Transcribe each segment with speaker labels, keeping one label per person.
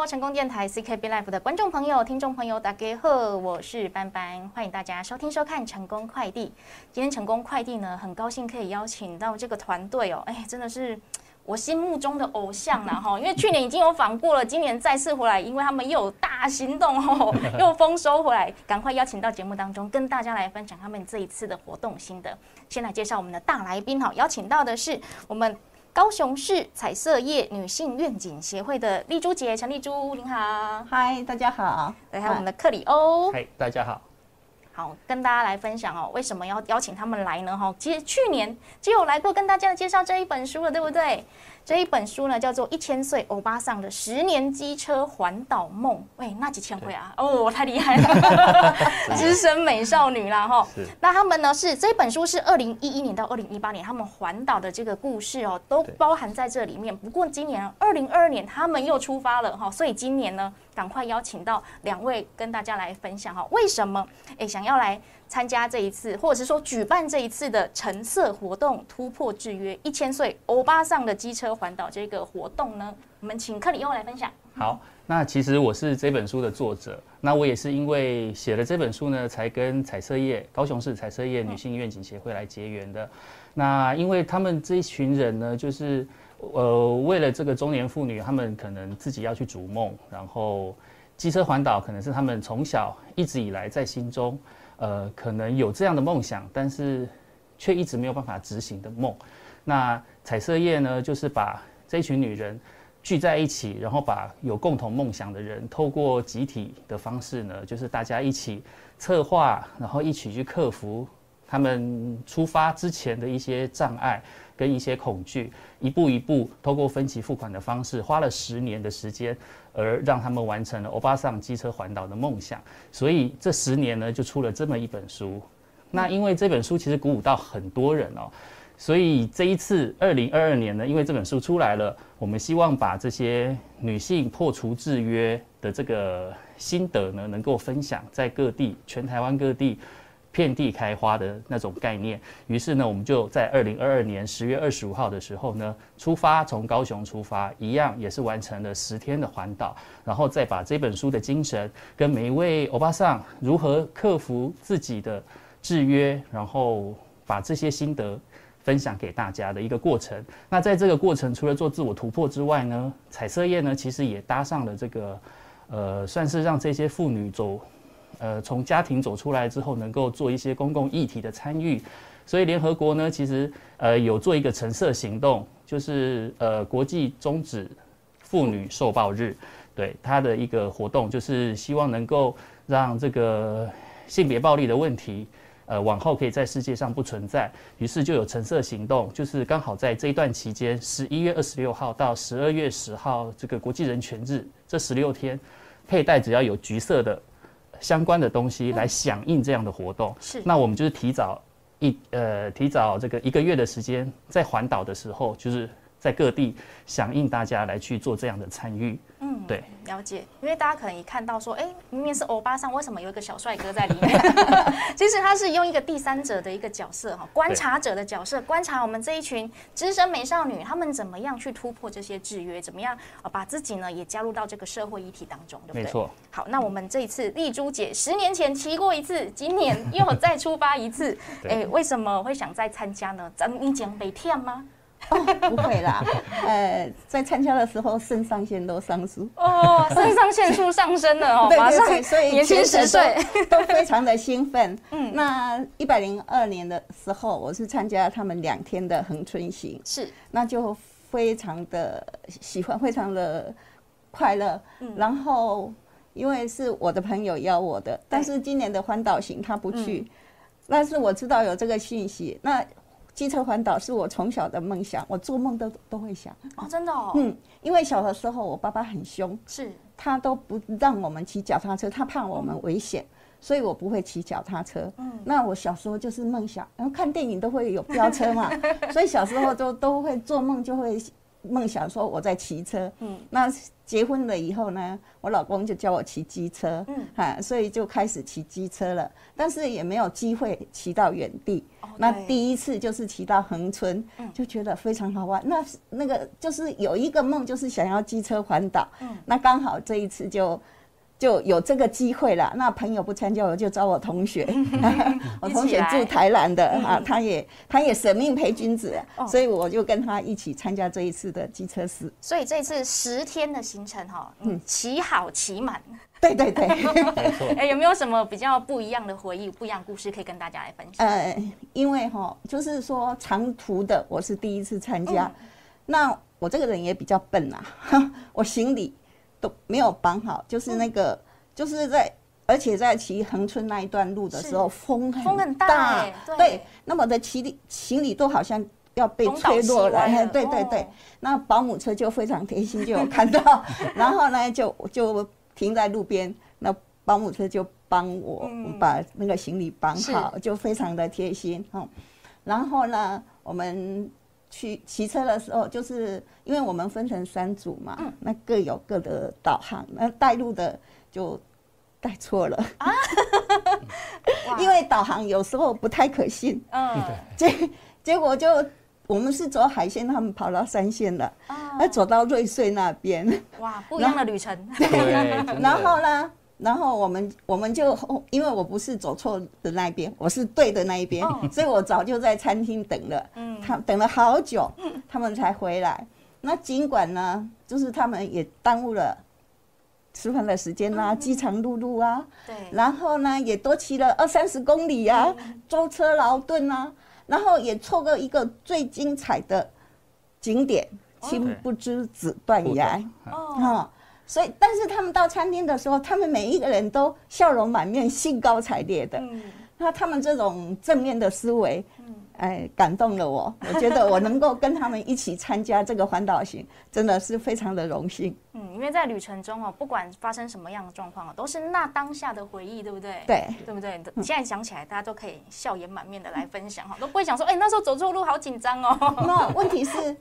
Speaker 1: Hello，成功电台 CKB Life 的观众朋友、听众朋友，大家好，我是班班，欢迎大家收听收看成功快递。今天成功快递呢，很高兴可以邀请到这个团队哦，哎，真的是我心目中的偶像了哈，因为去年已经有访过了，今年再次回来，因为他们又有大行动哦，又丰收回来，赶快邀请到节目当中，跟大家来分享他们这一次的活动心得。先来介绍我们的大来宾哈，邀请到的是我们。高雄市彩色业女性愿景协会的丽珠姐陈丽珠，您好，
Speaker 2: 嗨，大家好。
Speaker 1: 对，还有我们的克里欧，
Speaker 3: 嗨，大家好。
Speaker 1: 好，跟大家来分享哦，为什么要邀请他们来呢？哈，其实去年就有来过跟大家介绍这一本书了，对不对？这一本书呢，叫做《一千岁欧巴桑的十年机车环岛梦》。喂，那几千回啊？哦，太厉害了，资深美少女啦！哈，那他们呢是这本书是二零一一年到二零一八年他们环岛的这个故事哦，都包含在这里面。不过今年二零二二年他们又出发了哈，所以今年呢，赶快邀请到两位跟大家来分享哈，为什么哎想要来？参加这一次，或者是说举办这一次的橙色活动，突破制约一千岁欧巴上的机车环岛这个活动呢？我们请克里欧来分享。
Speaker 3: 好，那其实我是这本书的作者，那我也是因为写了这本书呢，才跟彩色业高雄市彩色业女性愿景协会来结缘的。那因为他们这一群人呢，就是呃为了这个中年妇女，他们可能自己要去逐梦，然后机车环岛可能是他们从小一直以来在心中。呃，可能有这样的梦想，但是却一直没有办法执行的梦。那彩色业呢，就是把这群女人聚在一起，然后把有共同梦想的人，透过集体的方式呢，就是大家一起策划，然后一起去克服他们出发之前的一些障碍跟一些恐惧，一步一步透过分期付款的方式，花了十年的时间。而让他们完成了欧巴桑机车环岛的梦想，所以这十年呢，就出了这么一本书。那因为这本书其实鼓舞到很多人哦，所以这一次二零二二年呢，因为这本书出来了，我们希望把这些女性破除制约的这个心得呢，能够分享在各地，全台湾各地。遍地开花的那种概念，于是呢，我们就在二零二二年十月二十五号的时候呢，出发从高雄出发，一样也是完成了十天的环岛，然后再把这本书的精神跟每一位欧巴桑如何克服自己的制约，然后把这些心得分享给大家的一个过程。那在这个过程，除了做自我突破之外呢，彩色业呢，其实也搭上了这个，呃，算是让这些妇女走。呃，从家庭走出来之后，能够做一些公共议题的参与，所以联合国呢，其实呃有做一个橙色行动，就是呃国际终止妇女受暴日，对它的一个活动，就是希望能够让这个性别暴力的问题，呃往后可以在世界上不存在。于是就有橙色行动，就是刚好在这一段期间，十一月二十六号到十二月十号这个国际人权日这十六天，佩戴只要有橘色的。相关的东西来响应这样的活动，
Speaker 1: 是。
Speaker 3: 那我们就是提早一呃提早这个一个月的时间，在环岛的时候，就是在各地响应大家来去做这样的参与。嗯，对，
Speaker 1: 了解。因为大家可能一看到说，哎，明明是欧巴桑，为什么有一个小帅哥在里面？其实他是用一个第三者的一个角色哈，观察者的角色，观察我们这一群资深美少女，她们怎么样去突破这些制约，怎么样啊，把自己呢也加入到这个社会议题当中，对不对？
Speaker 3: 没错。
Speaker 1: 好，那我们这一次丽珠姐十年前骑过一次，今年又再出发一次，哎，为什么会想再参加呢？咱们讲北天吗？
Speaker 2: 不会啦，呃，在参加的时候肾上腺都上升
Speaker 1: 哦，肾上腺素上升了哦，马上
Speaker 2: 所以
Speaker 1: 年轻十岁。
Speaker 2: 都 非常的兴奋。嗯，那一百零二年的时候，我是参加他们两天的恒春行，
Speaker 1: 是，
Speaker 2: 那就非常的喜欢，非常的快乐。嗯，然后因为是我的朋友邀我的，但是今年的环岛行他不去，但是我知道有这个信息，那。机车环岛是我从小的梦想，我做梦都都会想
Speaker 1: 哦，真的哦，
Speaker 2: 嗯，因为小的时候我爸爸很凶，
Speaker 1: 是，
Speaker 2: 他都不让我们骑脚踏车，他怕我们危险，所以我不会骑脚踏车。嗯，那我小时候就是梦想，然后看电影都会有飙车嘛，所以小时候都都会做梦，就会梦想说我在骑车，嗯，那结婚了以后呢，我老公就教我骑机车，嗯，哈，所以就开始骑机车了，但是也没有机会骑到远地。那第一次就是骑到横村，就觉得非常好玩。那那个就是有一个梦，就是想要机车环岛，嗯，那刚好这一次就。就有这个机会了。那朋友不参加，我就找我同学。我同学住台南的啊，他也他也舍命陪君子，所以我就跟他一起参加这一次的机车师。
Speaker 1: 所以这次十天的行程哈，嗯，骑好骑满。
Speaker 2: 对对对，
Speaker 3: 没错。
Speaker 1: 哎，有没有什么比较不一样的回忆、不一样故事可以跟大家来分享？呃，
Speaker 2: 因为哈，就是说长途的我是第一次参加，那我这个人也比较笨啊，我行李。都没有绑好，就是那个，就是在，而且在骑横村那一段路的时候，风
Speaker 1: 风很大，
Speaker 2: 对，那么的行李行李都好像要被吹落了，对对对，那保姆车就非常贴心，就有看到，然后呢，就就停在路边，那保姆车就帮我把那个行李绑好，就非常的贴心，嗯，然后呢，我们。去骑车的时候，就是因为我们分成三组嘛，那各有各的导航，那带路的就带错了。啊，因为导航有时候不太可信，嗯，结结果就我们是走海线，他们跑到山线了，啊，走到瑞穗那边，
Speaker 1: 哇，不一样的旅程，
Speaker 2: 然后 呢？然后我们我们就因为我不是走错的那一边，我是对的那一边，所以我早就在餐厅等了。嗯，他等了好久，他们才回来。那尽管呢，就是他们也耽误了吃饭的时间啊，饥肠辘辘啊。对。然后呢，也多骑了二三十公里啊，舟车劳顿啊，然后也错过一个最精彩的景点——青不知子断崖。哦。所以，但是他们到餐厅的时候，他们每一个人都笑容满面、兴高采烈的。嗯，那他们这种正面的思维，嗯，哎，感动了我。我觉得我能够跟他们一起参加这个环岛行，真的是非常的荣幸。
Speaker 1: 嗯，因为在旅程中哦，不管发生什么样的状况哦，都是那当下的回忆，对不对？
Speaker 2: 对，
Speaker 1: 对不对？你现在想起来，大家都可以笑颜满面的来分享哈，都不会想说，哎，那时候走错路，好紧张哦。
Speaker 2: 那问题是。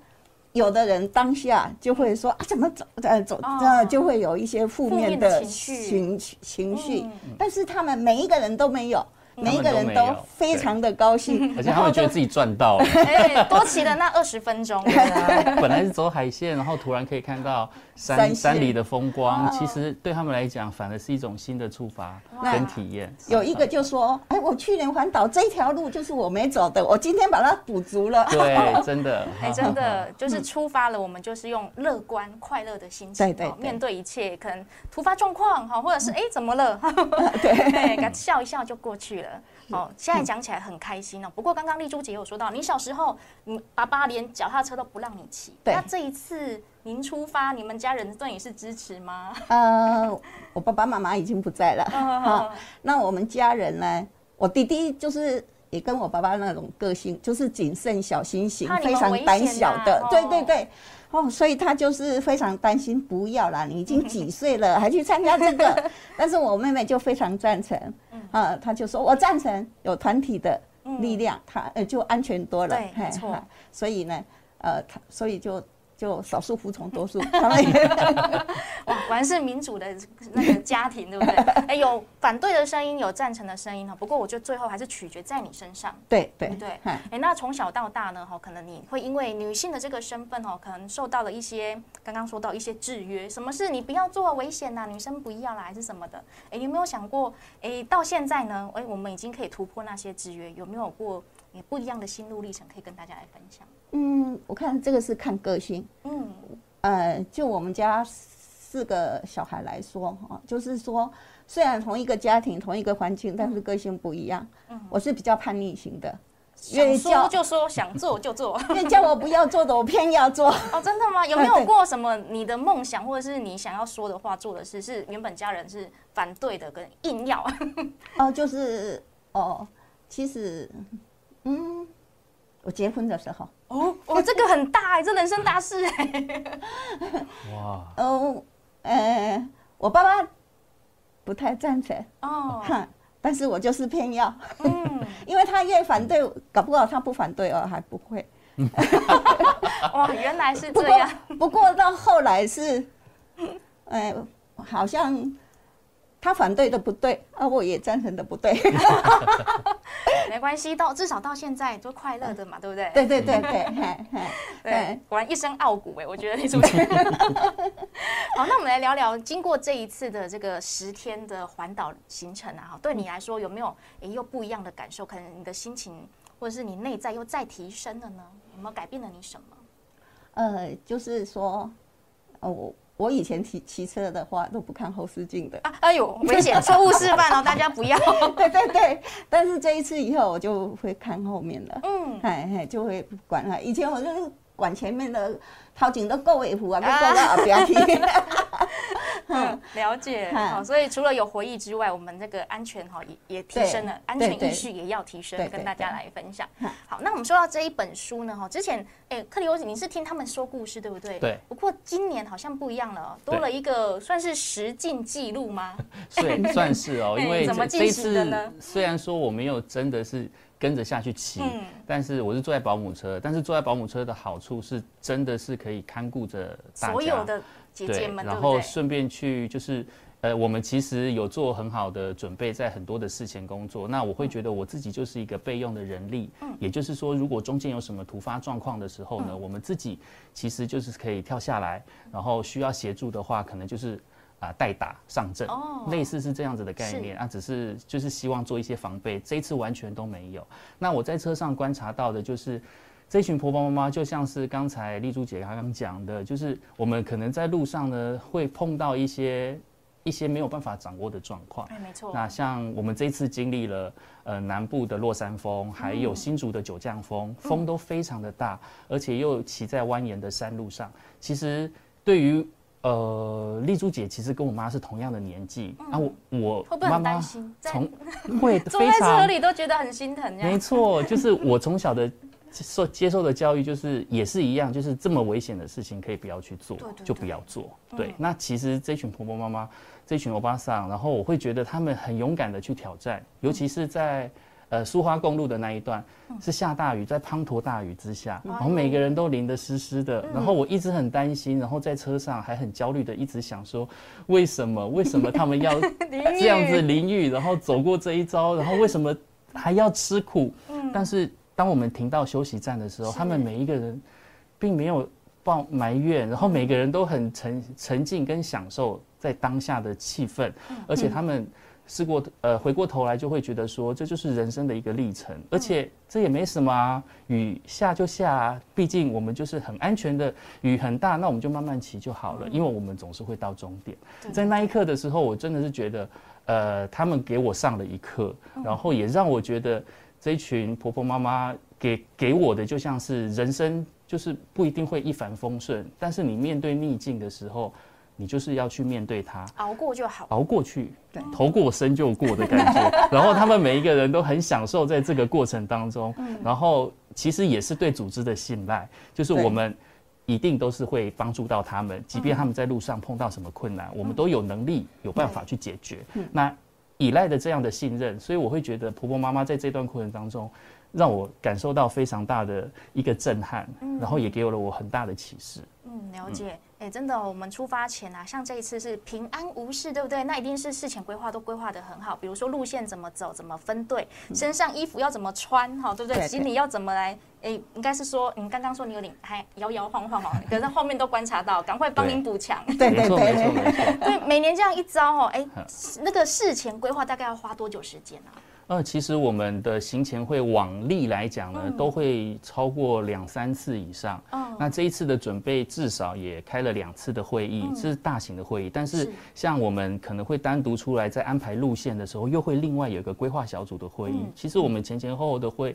Speaker 2: 有的人当下就会说啊，怎么走呃走呃，就会有一些负面的情绪情绪，但是他们每一个人都没有。每一个人都非常的高兴，
Speaker 3: 而且他们觉得自己赚到了。
Speaker 1: 多骑了那二十分钟，
Speaker 3: 本来是走海线，然后突然可以看到山山里的风光，其实对他们来讲，反而是一种新的触发跟体验。
Speaker 2: 有一个就说：“哎，我去年环岛这条路就是我没走的，我今天把它补足了。”
Speaker 3: 对，真的，
Speaker 1: 哎，真的就是出发了，我们就是用乐观快乐的心情，对面对一切可能突发状况哈，或者是哎怎么了，对，笑一笑就过去了。哦，现在讲起来很开心哦。不过刚刚丽珠姐有说到，你小时候，你爸爸连脚踏车都不让你骑。那这一次您出发，你们家人对你是支持吗？呃，
Speaker 2: 我爸爸妈妈已经不在了。好，那我们家人呢？我弟弟就是也跟我爸爸那种个性，就是谨慎小心型，非常胆小的。对对对。哦，所以他就是非常担心，不要啦，你已经几岁了，还去参加这个？但是我妹妹就非常赞成，啊，她就说我赞成有团体的力量，她呃就安全多了，
Speaker 1: 对，没错。
Speaker 2: 所以呢，呃，他所以就。就少数服从多数，
Speaker 1: 哇，果然是民主的那个家庭，对不对？哎，有反对的声音，有赞成的声音哈。不过我觉得最后还是取决在你身上，
Speaker 2: 对对
Speaker 1: 对。哎，那从小到大呢，哈，可能你会因为女性的这个身份哦，可能受到了一些刚刚说到一些制约，什么事你不要做危险呐，女生不要啦，还是什么的？哎，有没有想过？哎，到现在呢，哎，我们已经可以突破那些制约，有没有过也不一样的心路历程可以跟大家来分享？
Speaker 2: 嗯，我看这个是看个性。嗯，呃，就我们家四个小孩来说，哈，就是说，虽然同一个家庭、同一个环境，但是个性不一样。嗯，我是比较叛逆型的，
Speaker 1: 想说就说，想做就做。
Speaker 2: 因为叫我不要做的，我偏要做。
Speaker 1: 哦，真的吗？有没有过什么你的梦想，或者是你想要说的话、做的事，是原本家人是反对的，跟硬要？
Speaker 2: 哦，就是哦，其实，嗯。我结婚的时候。
Speaker 1: 哦，哦，这个很大哎，这人生大事哎，哇，哦，
Speaker 2: 呃，我爸爸不太赞成。哦，哈，但是我就是偏要，嗯，因为他越反对，搞不好他不反对哦，还不会，
Speaker 1: 哇，原来是这样。
Speaker 2: 不过到后来是，呃，好像他反对的不对，啊，我也赞成的不对。
Speaker 1: 没关系，到至少到现在都快乐的嘛，对不对？
Speaker 2: 对对对对，
Speaker 1: 对，果然一身傲骨哎，我觉得你主持人。好，那我们来聊聊，经过这一次的这个十天的环岛行程啊，哈，对你来说有没有诶又不一样的感受？可能你的心情或者是你内在又再提升了呢？有没有改变了你什么？
Speaker 2: 呃，就是说，呃，我我以前骑骑车的话都不看后视镜的，
Speaker 1: 啊，哎呦，危险，错误示范哦，大家不要。
Speaker 2: 对对对，但是这一次以后我就会看后面了，
Speaker 1: 嗯，
Speaker 2: 哎哎，就会管了。以前我就是管前面的，头前都够尾壶啊，够到 后边去。
Speaker 1: 嗯，了解。
Speaker 2: 嗯
Speaker 1: 好，所以除了有回忆之外，我们这个安全哈也也提升了，安全意识也要提升跟大家来分享
Speaker 2: 嗯。
Speaker 1: 好，那我们说到这一本书呢，哈，之前哎，克里欧，你是听他们说故事对不对？
Speaker 3: 对。
Speaker 1: 不过今年好像不一样了，多了一个算是实境记录吗？
Speaker 3: 对 算是哦，因为
Speaker 1: 怎么
Speaker 3: 这这一
Speaker 1: 进行的
Speaker 3: 次
Speaker 1: 呢
Speaker 3: 虽然说我没有真的是跟着下去骑，
Speaker 1: 嗯
Speaker 3: 但是我是坐在保姆车，但是坐在保姆车的好处是真的是可以看顾着大家，
Speaker 1: 所有的姐姐
Speaker 3: 对，
Speaker 1: 们，对
Speaker 3: 然？后顺便去就是。呃，我们其实有做很好的准备，在很多的事前工作。那我会觉得我自己就是一个备用的人力，
Speaker 1: 嗯
Speaker 3: 也就是说，如果中间有什么突发状况的时候呢，我们自己其实就是可以跳下来，然后需要协助的话，可能就是啊代打上阵，
Speaker 1: 哦
Speaker 3: 类似是这样子的概念啊，只是就是希望做一些防备。这一次完全都没有。那我在车上观察到的就是。这群婆婆妈妈就像是刚才丽珠姐刚刚讲的，就是我们可能在路上呢会碰到一些一些没有办法掌握的状况。
Speaker 1: 哎，没错。
Speaker 3: 那像我们这次经历了呃南部的落山风，还有新竹的九降风，风都非常的大，而且又骑在蜿蜒的山路上。其实对于呃丽珠姐，其实跟我妈是同样的年纪、啊，我我
Speaker 1: 会不会很
Speaker 3: 妈妈
Speaker 1: 担心？在
Speaker 3: 从 会
Speaker 1: 坐在车里都觉得很心疼。
Speaker 3: 没错，就是我从小的受接受的教育，就是也是一样，就是这么危险的事情可以不要去做，
Speaker 1: 对对
Speaker 3: 就不要做。对，那其实这群婆婆妈妈，这群欧巴桑，然后我会觉得他们很勇敢的去挑战，尤其是在。呃，苏花公路的那一段是下大雨，在滂沱大雨之下，然后每个人都淋得湿湿的，然后我一直很担心，然后在车上还很焦虑的一直想说，为什么为什么他们要 这样子淋雨，然后走过这一遭，然后为什么还要吃苦？但是当我们停到休息站的时候，他们每一个人并没有抱埋怨，然后每个人都很沉沉浸跟享受在当下的气氛，而且他们。试过呃，回过头来就会觉得说，这就是人生的一个历程，而且这也没什么啊，雨下就下啊，毕竟我们就是很安全的，雨很大，那我们就慢慢骑就好了，因为我们总是会到终点。在那一刻的时候，我真的是觉得，呃，他们给我上了一课，然后也让我觉得这一群婆婆妈妈给给我的就像是人生，就是不一定会一帆风顺，但是你面对逆境的时候。你就是要去面对它，
Speaker 1: 熬过就好，
Speaker 3: 熬过去，
Speaker 2: 对，
Speaker 3: 头过身就过的感觉。然后他们每一个人都很享受在这个过程当中，然后其实也是对组织的信赖，就是我们一定都是会帮助到他们，即便他们在路上碰到什么困难，我们都有能力有办法去解决。那依赖的这样的信任，所以我会觉得婆婆妈妈在这段过程当中，让我感受到非常大的一个震撼，然后也给了我很大的启示。
Speaker 1: 嗯，了解。哎、真的哦、我们出发前啊，像这一次是平安无事，对不对？那一定是事前规划都规划的很好，比如说路线怎么走，怎么分队，身上衣服要怎么穿，哈，对不对？
Speaker 2: 对对
Speaker 1: 行李要怎么来？哎、应该是说，你刚刚说你有点还摇摇晃晃哦，可是后面都观察到，赶快帮您补强。
Speaker 2: 对对。对，
Speaker 1: 每年这样一招哦，哎、那个事前规划大概要花多久时间啊？
Speaker 3: 呃，其实我们的行前会往例来讲呢，都会超过两三次以上。
Speaker 1: 嗯
Speaker 3: 那这一次的准备至少也开了两次的会议，这是大型的会议。但是
Speaker 1: 是
Speaker 3: 像我们可能会单独出来在安排路线的时候，又会另外有一个规划小组的会议。其实我们前前后后的会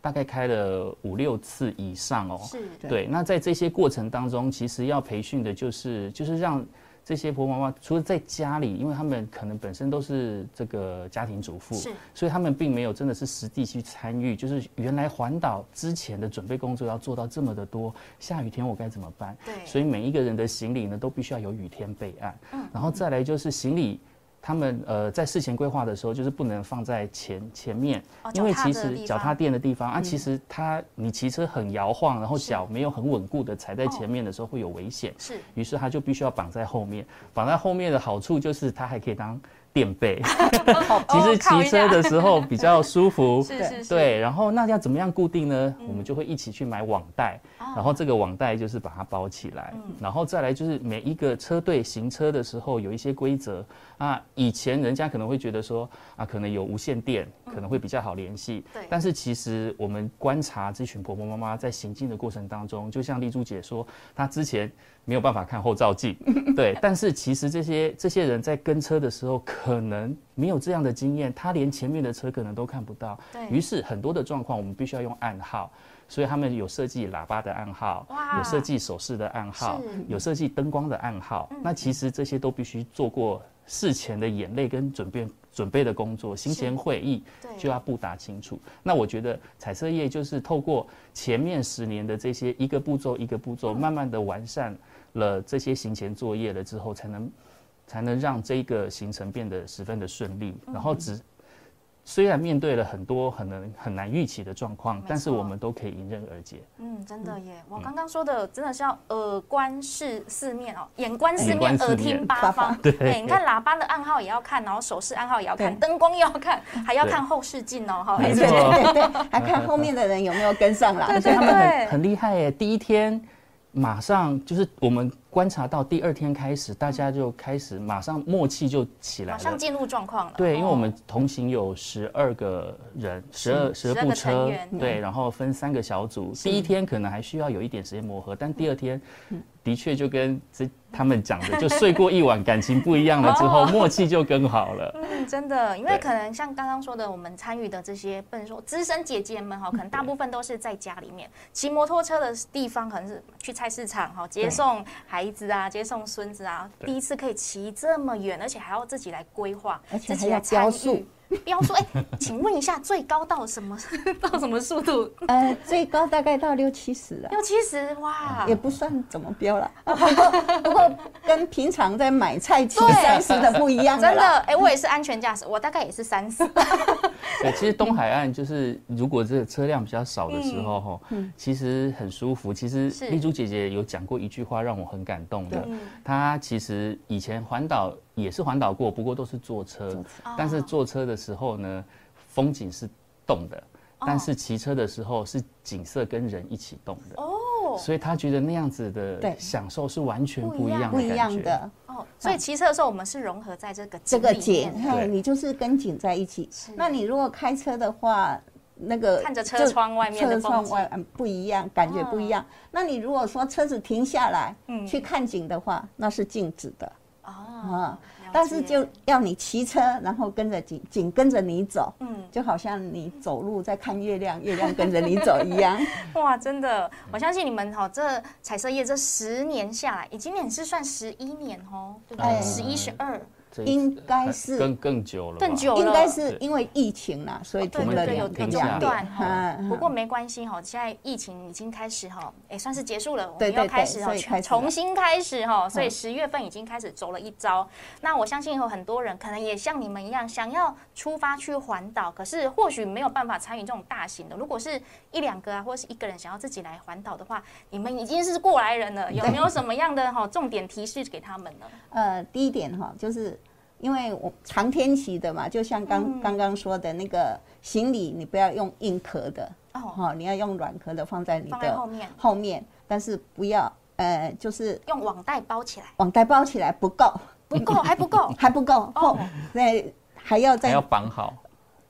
Speaker 3: 大概开了五六次以上哦。
Speaker 1: 是，
Speaker 3: 对，那在这些过程当中，其实要培训的就是就是让这些婆婆妈妈，除了在家里，因为他们可能本身都是这个家庭主妇，
Speaker 1: 是
Speaker 3: 所以他们并没有真的是实地去参与，就是原来环岛之前的准备工作要做到这么的多，下雨天我该怎么办？
Speaker 1: 对
Speaker 3: 所以每一个人的行李呢，都必须要有雨天备案。然后再来就是行李。他们呃在事前规划的时候，就是不能放在前前面，
Speaker 1: 哦
Speaker 3: 因为其实脚踏垫的地方啊，其实它你骑车很摇晃，然后脚没有很稳固的踩在前面的时候会有危险，
Speaker 1: 是。
Speaker 3: 于是它就必须要绑在后面。绑在后面的好处就是它还可以当垫背，其实骑车的时候比较舒服。
Speaker 1: 是是是，
Speaker 3: 对，然后那要怎么样固定呢？
Speaker 1: 嗯
Speaker 3: 我们就会一起去买网袋，
Speaker 1: 哦
Speaker 3: 然后这个网袋就是把它包起来，
Speaker 1: 嗯。
Speaker 3: 然后再来就是每一个车队行车的时候有一些规则。啊。以前人家可能会觉得说啊，可能有无线电，可能会比较好联系。
Speaker 1: 对。
Speaker 3: 但是其实我们观察这群婆婆妈妈在行进的过程当中，就像丽珠姐说，她之前没有办法看后照镜，对，但是其实这些这些人在跟车的时候，可能没有这样的经验，他连前面的车可能都看不到。
Speaker 1: 对
Speaker 3: 于是很多的状况，我们必须要用暗号。所以他们有设计喇叭的暗号，有设计手势的暗号有设计灯光的暗号。那其实这些都必须做过事前的眼泪跟准备准备的工作，行前会议
Speaker 1: 对
Speaker 3: 就要布达清楚。那我觉得彩色业就是透过前面十年的这些一个步骤一个步骤，慢慢的完善了这些行前作业了之后，才能才能让这个行程变得十分的顺利，然后只。虽然面对了很多很难很难预期的状况，但是我们都可以迎刃而解。
Speaker 1: 嗯，真的耶！我刚刚说的真的是要耳观四四面哦，眼观四面，耳听八方。
Speaker 3: 对
Speaker 1: 你看喇叭的暗号也要看，然后手势暗号也要看，
Speaker 2: 对
Speaker 1: 灯光也要看，还要看后视镜哦，哈。
Speaker 2: 对对对对，还看后面的人有没有跟上来。
Speaker 1: 对对
Speaker 3: 很很厉害耶！第一天马上就是我们观察到第二天开始，大家就开始马上默契就起来了。
Speaker 1: 马上进入状况了。
Speaker 3: 对，因为我
Speaker 1: 哦。
Speaker 3: 们同行有十二个人，十二十二
Speaker 1: 12
Speaker 3: 部车，对，然后分三个小组。第一天可能还需要有一点时间磨合，但第二天的确就跟这他们讲的，就睡过一晚，感情不一样了之后，默契就更好了。
Speaker 1: 嗯，真的，因为可能像刚刚说的，我们参与的这些不能说资深姐姐们哈，可能大部分都是在家里面。骑摩托车的地方，可能是去菜市场哈，接送孩子啊，接送孙子啊，第一次可以骑这么远，而且还要自己来规划，
Speaker 2: 而且
Speaker 1: 自己来
Speaker 2: 还要标
Speaker 1: 参
Speaker 2: 速
Speaker 1: 与。标速，哎，请问一下，最高到什么 到什么速度？
Speaker 2: 呃，最高大概到六七十了。
Speaker 1: 六七十哇
Speaker 2: 也！不算怎么标了，啊不过不过跟平常在买菜骑三十的不一样
Speaker 1: 真的，
Speaker 2: 啦。
Speaker 1: 哎，我也是安全驾驶，我大概也是三十。
Speaker 3: 对，其实东海岸就是如果这个车辆比较少的时候，哈、其实很舒服。其实丽珠姐姐有讲过一句话让我很感动的
Speaker 1: 嗯，
Speaker 3: 她其实以前环岛也是环岛过，不过都是坐车，但是坐车的时候呢，风景是动的。但是骑车的时候是景色跟人一起动的。
Speaker 1: 哦。
Speaker 3: 所以他觉得那样子的
Speaker 2: 对。
Speaker 3: 享受是完全不一样的
Speaker 2: 不一
Speaker 3: 感觉。
Speaker 2: 样的
Speaker 1: 哦，所以骑车的时候，我们是融合在这个
Speaker 2: 这个
Speaker 1: 景
Speaker 2: 你就是跟景在一起。那你如果开车的话，那个
Speaker 1: 看着车窗外面的
Speaker 2: 车
Speaker 1: 风景。
Speaker 2: 窗外嗯不一样，感觉不一样。那你如果说车子停下来
Speaker 1: 嗯。
Speaker 2: 去看景的话，那是静止的。
Speaker 1: 哦
Speaker 2: 啊。
Speaker 1: 了
Speaker 2: 但是就要你骑车，然后跟着紧紧跟着你走，
Speaker 1: 嗯
Speaker 2: 就好像你走路在看月亮，月亮跟着你走一样。
Speaker 1: 哇，真的，我相信你们哈，这彩色业这十年下来，今年是算十一年哦，对不对？
Speaker 2: 哎
Speaker 1: 十一、十二，
Speaker 3: 这
Speaker 2: 应该是
Speaker 3: 更更久了，
Speaker 1: 更久了，
Speaker 2: 应该是因为疫情啦，所以
Speaker 1: 对
Speaker 2: 停了
Speaker 1: 对，有有中。断哈。
Speaker 2: 嗯
Speaker 1: 不过没关系哈，现在疫情已经开始哈，也，算是结束了，我们要
Speaker 2: 对对对
Speaker 1: 开始哈
Speaker 2: 所以开始
Speaker 1: 重新开始哈，所以
Speaker 2: 嗯
Speaker 1: 十月份已经开始走了一招。那我相信有很多人可能也像你们一样，想要出发去环岛，可是或许没有办法参与这种大型的。如果是一两个啊，或者是一个人想要自己来环岛的话，你们已经是过来人了，有没有什么样的哈重点提示给他们呢？
Speaker 2: 呃，第一点哈，就是因为我长天期的嘛，就像刚
Speaker 1: 嗯。
Speaker 2: 刚刚说的那个行李，你不要用硬壳的，
Speaker 1: 哦，
Speaker 2: 哈，你要用软壳的放在你的
Speaker 1: 后面，
Speaker 2: 后面，但是不要呃，就是
Speaker 1: 用网袋包起来，
Speaker 2: 网袋包起来不够，
Speaker 1: 不够 还不够。
Speaker 2: 还不够，
Speaker 1: 哦。
Speaker 2: 后对还要再
Speaker 3: 还要绑好。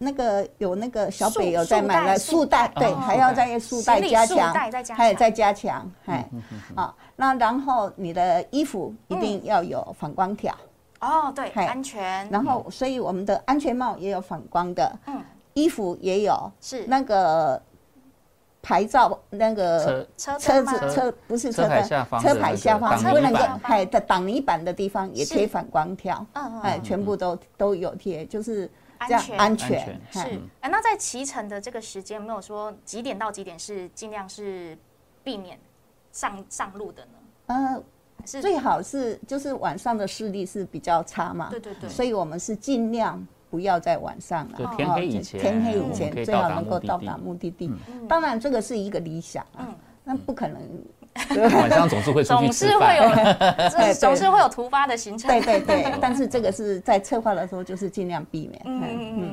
Speaker 2: 那个有那个小北有在买了
Speaker 1: 束
Speaker 2: 束带，对，
Speaker 3: 哦
Speaker 2: 还要再束带加强
Speaker 1: 带再加，强。
Speaker 2: 还有再加强，哎，
Speaker 3: 嗯
Speaker 2: 好，那然后你的衣服一定要有反光条，
Speaker 1: 哦，对，安全，
Speaker 2: 然后所以我们的安全帽也有反光的，
Speaker 1: 嗯，
Speaker 2: 衣服也有，
Speaker 1: 是。
Speaker 2: 那个牌照那个
Speaker 3: 车
Speaker 1: 车
Speaker 2: 子车不是
Speaker 3: 车
Speaker 2: 车
Speaker 3: 牌下方的
Speaker 2: 车牌下方
Speaker 3: 那个
Speaker 2: 不能够
Speaker 1: 挡泥板
Speaker 2: 还的挡泥板的地方也
Speaker 1: 是
Speaker 2: 贴反光条，
Speaker 1: 嗯嗯
Speaker 2: 哎，全部都都有贴，就是这样
Speaker 1: 安全
Speaker 2: 安全
Speaker 1: 是，哎，那在骑乘的这个时间，有没有说几点到几点是尽量是避免上上路的呢？
Speaker 2: 呃，
Speaker 1: 是
Speaker 2: 最好是就是晚上的视力是比较差嘛，
Speaker 1: 对对对，
Speaker 2: 所以我们是尽量不要在晚上了，
Speaker 3: 就天黑以前，
Speaker 2: 天黑以前最好能够到。达目的地。当然，这个是一个理想啊
Speaker 1: 嗯，
Speaker 2: 那不可能。
Speaker 3: 晚上总是会出去
Speaker 1: 总
Speaker 3: 吃饭。
Speaker 1: 是会有，这总是会有突发的行程。
Speaker 2: 对对对，但是这个是在策划的时候就是尽量避免。
Speaker 1: 嗯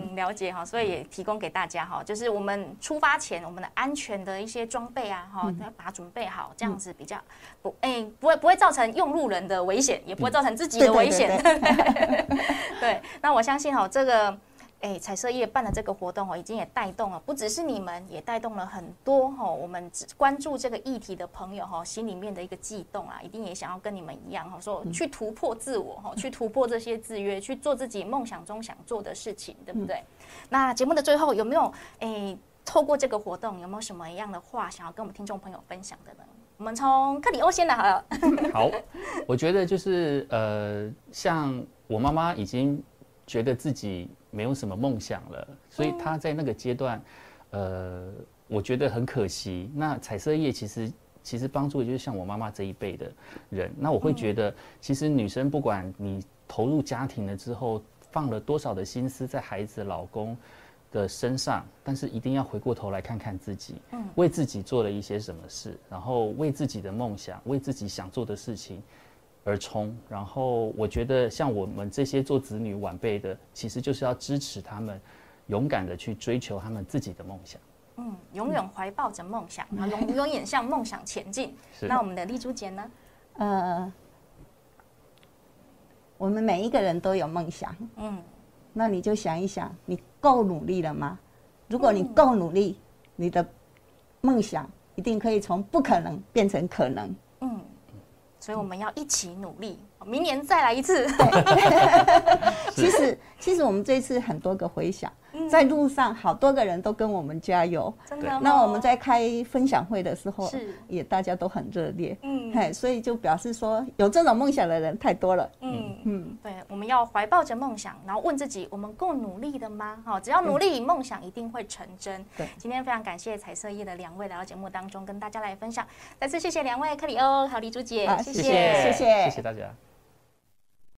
Speaker 2: 嗯
Speaker 1: 了解哈，所以也提供给大家哈，就是我们出发前我们的安全的一些装备啊哈，要把它准备好，这样子比较不哎不会不会造成用路人的危险，也不会造成自己的危险。
Speaker 2: 对
Speaker 1: 对，那我相信哈，这个。哎，彩色业办的这个活动哦，已经也带动了，不只是你们，也带动了很多哈，我们只关注这个议题的朋友哈，心里面的一个悸动啊，一定也想要跟你们一样哈，说去突破自我哈，去突破这些制约，去做自己梦想中想做的事情，对不对？那节目的最后有没有哎，透过这个活动有没有什么样的话想要跟我们听众朋友分享的呢？我们从克里欧先来好了。
Speaker 3: 好，我觉得就是呃，像我妈妈已经觉得自己没有什么梦想了，所以他在那个阶段，呃，我觉得很可惜。那彩色业其实其实帮助的就是像我妈妈这一辈的人。那我会觉得，其实女生不管你投入家庭了之后，放了多少的心思在孩子、老公的身上，但是一定要回过头来看看自己，为自己做了一些什么事，然后为自己的梦想、为自己想做的事情而冲。然后我觉得，像我们这些做子女晚辈的，其实就是要支持他们，勇敢的去追求他们自己的梦想。
Speaker 1: 嗯，永远怀抱着梦想，然后永永远向梦想前进。
Speaker 3: 是
Speaker 1: 那我们的丽珠姐呢？
Speaker 2: 呃，我们每一个人都有梦想，
Speaker 1: 嗯，
Speaker 2: 那你就想一想，你够努力了吗？如果你够努力，你的梦想一定可以从不可能变成可能。
Speaker 1: 所以我们要一起努力，明年再来一次。
Speaker 2: 其实，其实我们这次很多个回响，在路上好多个人都跟我们加油。
Speaker 1: 真的哦。
Speaker 2: 那我们在开分享会的时候
Speaker 1: 是，
Speaker 2: 也大家都很热烈。
Speaker 1: 嗯
Speaker 2: 嘿，所以就表示说，有这种梦想的人太多了。
Speaker 1: 嗯嗯，对，我们要怀抱着梦想，然后问自己：我们够努力的吗？好，只要努力，梦想一定会成真。
Speaker 2: 对，
Speaker 1: 今天非常感谢彩色业的两位来到节目当中跟大家来分享，再次谢谢两位克里欧和李珠姐，
Speaker 2: 好
Speaker 1: 谢
Speaker 3: 谢
Speaker 2: 谢谢
Speaker 3: 谢谢大家。